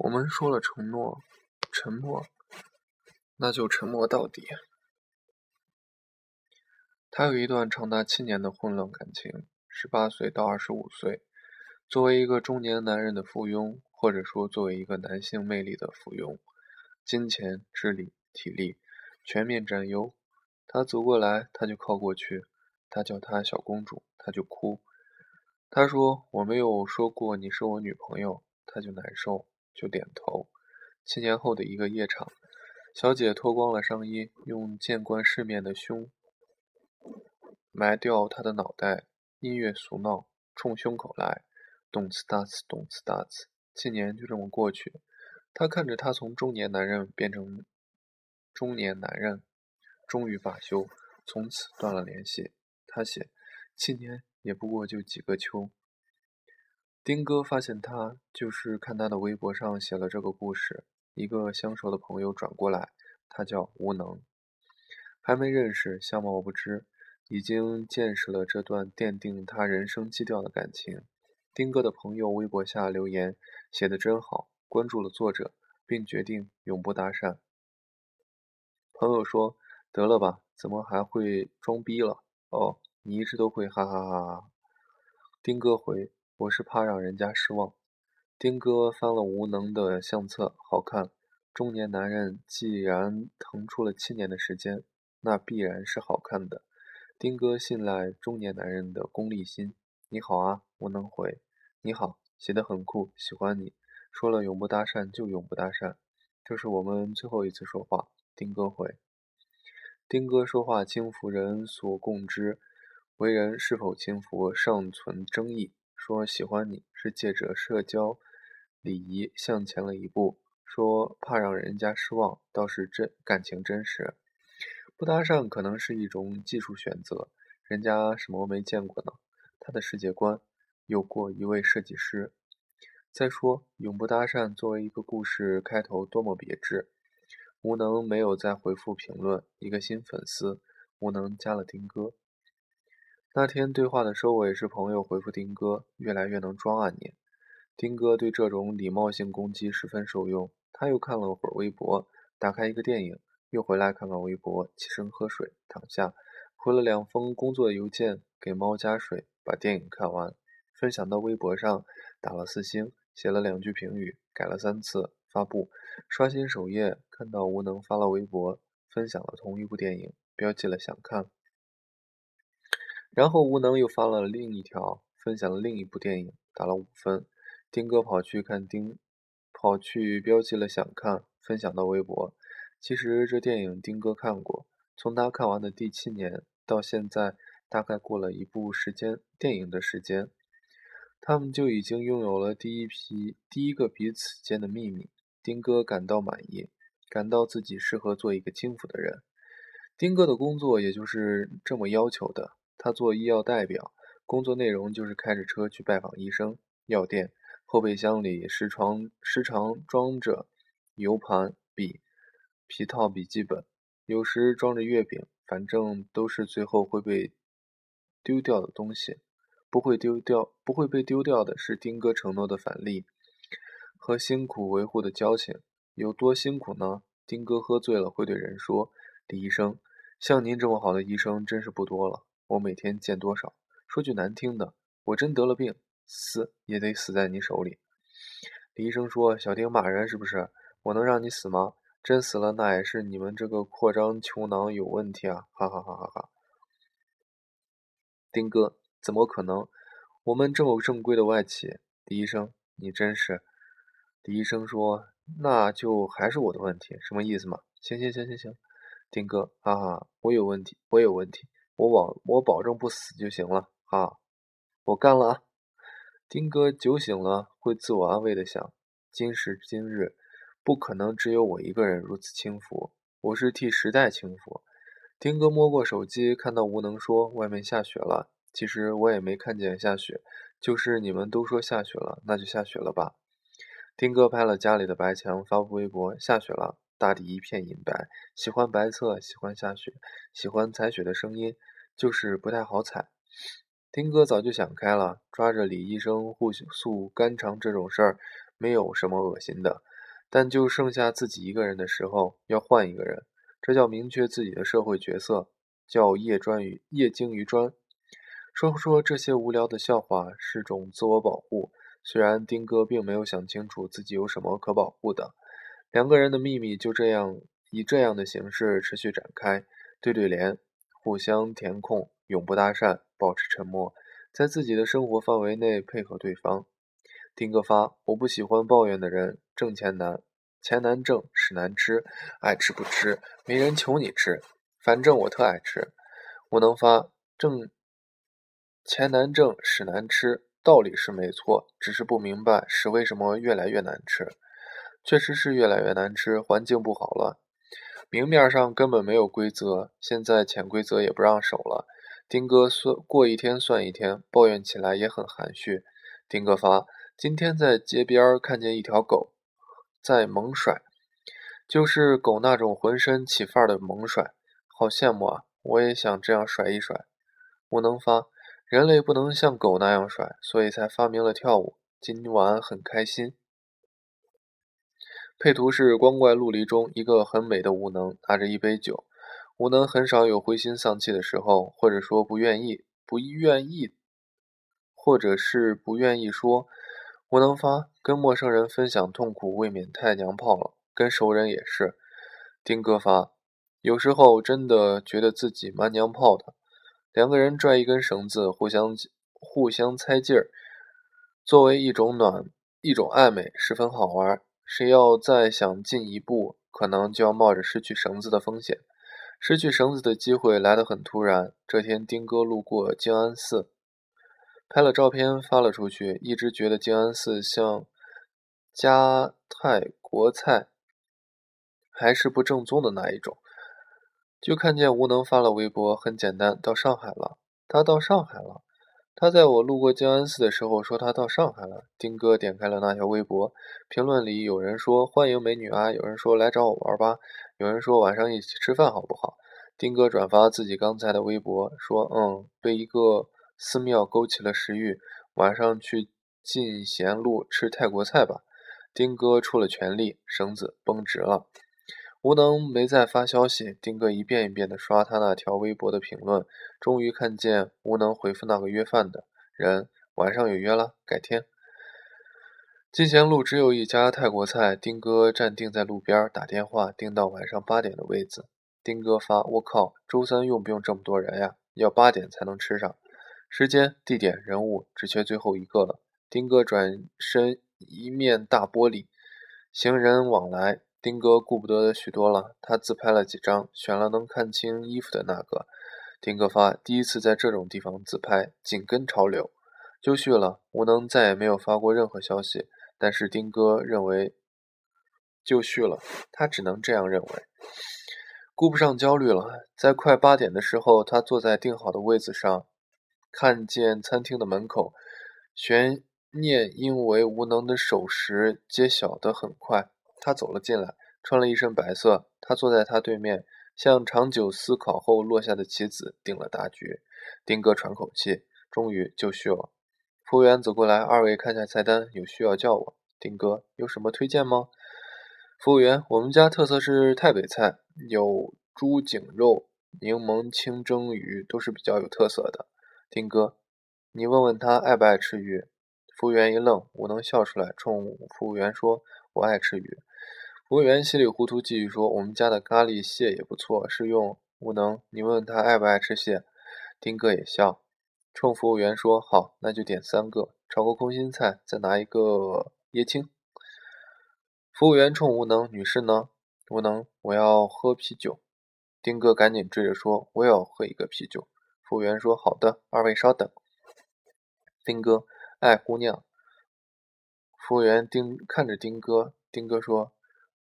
我们说了承诺，沉默，那就沉默到底。他有一段长达七年的混乱感情，十八岁到二十五岁，作为一个中年男人的附庸，或者说作为一个男性魅力的附庸，金钱、智力、体力全面占优。他走过来，他就靠过去；他叫她小公主，他就哭。他说：“我没有说过你是我女朋友。”他就难受，就点头。七年后的一个夜场，小姐脱光了上衣，用见惯世面的胸。埋掉他的脑袋，音乐俗闹，冲胸口来，动次打次，动次打次。七年就这么过去，他看着他从中年男人变成中年男人，终于罢休，从此断了联系。他写，七年也不过就几个秋。丁哥发现他，就是看他的微博上写了这个故事。一个相熟的朋友转过来，他叫无能，还没认识，相貌不知。已经见识了这段奠定他人生基调的感情。丁哥的朋友微博下留言写的真好，关注了作者，并决定永不搭讪。朋友说：“得了吧，怎么还会装逼了？哦，你一直都会，哈哈哈哈。”丁哥回：“我是怕让人家失望。”丁哥翻了无能的相册，好看。中年男人既然腾出了七年的时间，那必然是好看的。丁哥信赖中年男人的功利心。你好啊，无能回。你好，写得很酷，喜欢你。说了永不搭讪就永不搭讪，这是我们最后一次说话。丁哥回。丁哥说话轻浮，人所共知。为人是否轻浮尚存争议。说喜欢你是借着社交礼仪向前了一步。说怕让人家失望，倒是真感情真实。不搭讪可能是一种技术选择，人家什么没见过呢？他的世界观有过一位设计师。再说，永不搭讪作为一个故事开头多么别致。无能没有再回复评论，一个新粉丝，无能加了丁哥。那天对话的收尾是朋友回复丁哥，越来越能装啊你。丁哥对这种礼貌性攻击十分受用。他又看了会儿微博，打开一个电影。又回来看看微博，起身喝水，躺下，回了两封工作邮件，给猫加水，把电影看完，分享到微博上，打了四星，写了两句评语，改了三次，发布。刷新首页，看到无能发了微博，分享了同一部电影，标记了想看。然后无能又发了另一条，分享了另一部电影，打了五分。丁哥跑去看丁，跑去标记了想看，分享到微博。其实这电影丁哥看过，从他看完的第七年到现在，大概过了一部时间电影的时间，他们就已经拥有了第一批第一个彼此间的秘密。丁哥感到满意，感到自己适合做一个轻浮的人。丁哥的工作也就是这么要求的。他做医药代表，工作内容就是开着车去拜访医生。药店后备箱里时常时常装着 U 盘、笔。皮套笔记本，有时装着月饼，反正都是最后会被丢掉的东西。不会丢掉，不会被丢掉的是丁哥承诺的返利和辛苦维护的交情。有多辛苦呢？丁哥喝醉了会对人说：“李医生，像您这么好的医生真是不多了。我每天见多少？说句难听的，我真得了病，死也得死在你手里。”李医生说：“小丁骂人是不是？我能让你死吗？”真死了，那也是你们这个扩张球囊有问题啊！哈哈哈哈哈！丁哥，怎么可能？我们这么正规的外企，李医生，你真是……李医生说：“那就还是我的问题，什么意思嘛？”行行行行行，丁哥，哈哈，我有问题，我有问题，我保我保证不死就行了，啊，我干了啊！丁哥酒醒了，会自我安慰的想：今时今日。不可能只有我一个人如此轻浮，我是替时代轻浮。丁哥摸过手机，看到无能说外面下雪了，其实我也没看见下雪，就是你们都说下雪了，那就下雪了吧。丁哥拍了家里的白墙，发布微博：下雪了，大地一片银白。喜欢白色，喜欢下雪，喜欢踩雪的声音，就是不太好踩。丁哥早就想开了，抓着李医生互诉肝肠这种事儿，没有什么恶心的。但就剩下自己一个人的时候，要换一个人，这叫明确自己的社会角色，叫业专于业精于专。说说这些无聊的笑话是种自我保护。虽然丁哥并没有想清楚自己有什么可保护的，两个人的秘密就这样以这样的形式持续展开，对对联，互相填空，永不搭讪，保持沉默，在自己的生活范围内配合对方。丁哥发：我不喜欢抱怨的人，挣钱难，钱难挣，屎难吃，爱吃不吃，没人求你吃，反正我特爱吃。我能发：挣钱难挣，屎难吃。道理是没错，只是不明白屎为什么越来越难吃。确实是越来越难吃，环境不好了。明面上根本没有规则，现在潜规则也不让守了。丁哥算过一天算一天，抱怨起来也很含蓄。丁哥发：今天在街边看见一条狗在猛甩，就是狗那种浑身起范儿的猛甩，好羡慕啊！我也想这样甩一甩。我能发。人类不能像狗那样甩，所以才发明了跳舞。今晚很开心。配图是《光怪陆离》中一个很美的无能，拿着一杯酒。无能很少有灰心丧气的时候，或者说不愿意、不愿意，或者是不愿意说。无能发跟陌生人分享痛苦，未免太娘炮了。跟熟人也是。丁哥发有时候真的觉得自己蛮娘炮的。两个人拽一根绳子，互相互相猜劲儿，作为一种暖，一种暧昧，十分好玩。谁要再想进一步，可能就要冒着失去绳子的风险。失去绳子的机会来得很突然。这天，丁哥路过静安寺，拍了照片发了出去。一直觉得静安寺像家泰国菜，还是不正宗的那一种。就看见吴能发了微博，很简单，到上海了。他到上海了。他在我路过静安寺的时候说他到上海了。丁哥点开了那条微博，评论里有人说欢迎美女啊，有人说来找我玩吧，有人说晚上一起吃饭好不好？丁哥转发自己刚才的微博，说嗯，被一个寺庙勾起了食欲，晚上去进贤路吃泰国菜吧。丁哥出了全力，绳子绷直了。吴能没再发消息，丁哥一遍一遍地刷他那条微博的评论，终于看见吴能回复那个约饭的人，晚上有约了，改天。金贤路只有一家泰国菜，丁哥站定在路边打电话订到晚上八点的位子。丁哥发：我靠，周三用不用这么多人呀？要八点才能吃上。时间、地点、人物，只缺最后一个了。丁哥转身，一面大玻璃，行人往来。丁哥顾不得许多了，他自拍了几张，选了能看清衣服的那个。丁哥发：第一次在这种地方自拍，紧跟潮流。就绪了，无能再也没有发过任何消息。但是丁哥认为就绪了，他只能这样认为。顾不上焦虑了，在快八点的时候，他坐在订好的位子上，看见餐厅的门口悬念，因为无能的守时揭晓得很快。他走了进来，穿了一身白色。他坐在他对面，像长久思考后落下的棋子，定了大局。丁哥喘口气，终于就绪了。服务员走过来：“二位看下菜单，有需要叫我。”丁哥：“有什么推荐吗？”服务员：“我们家特色是太北菜，有猪颈肉、柠檬清蒸鱼，都是比较有特色的。”丁哥：“你问问他爱不爱吃鱼。”服务员一愣，无能笑出来，冲服务员说：“我爱吃鱼。”服务员稀里糊涂继续说：“我们家的咖喱蟹也不错，是用无能。你问问他爱不爱吃蟹。”丁哥也笑，冲服务员说：“好，那就点三个，炒个空心菜，再拿一个椰青。”服务员冲无能女士呢？无能，我要喝啤酒。丁哥赶紧追着说：“我也要喝一个啤酒。”服务员说：“好的，二位稍等。”丁哥，哎，姑娘。服务员丁看着丁哥，丁哥说。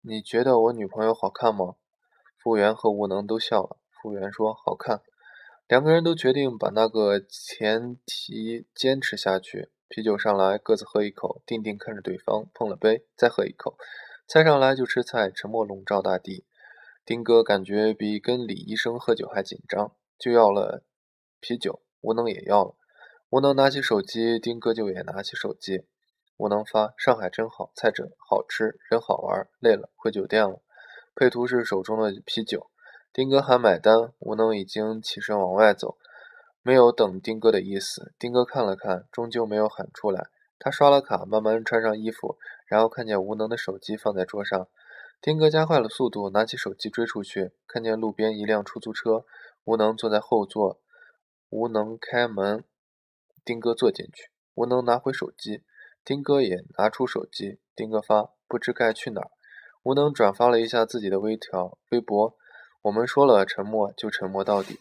你觉得我女朋友好看吗？服务员和无能都笑了。服务员说：“好看。”两个人都决定把那个前提坚持下去。啤酒上来，各自喝一口，定定看着对方，碰了杯，再喝一口。菜上来就吃菜，沉默笼罩大地。丁哥感觉比跟李医生喝酒还紧张，就要了啤酒。无能也要了。无能拿起手机，丁哥就也拿起手机。吴能发：上海真好，菜真好吃，人好玩。累了，回酒店了。配图是手中的啤酒。丁哥喊买单，吴能已经起身往外走，没有等丁哥的意思。丁哥看了看，终究没有喊出来。他刷了卡，慢慢穿上衣服，然后看见吴能的手机放在桌上。丁哥加快了速度，拿起手机追出去，看见路边一辆出租车，吴能坐在后座。吴能开门，丁哥坐进去。吴能拿回手机，丁哥也拿出手机。丁哥发：不知该去哪儿。吴能转发了一下自己的微条微博。我们说了，沉默就沉默到底。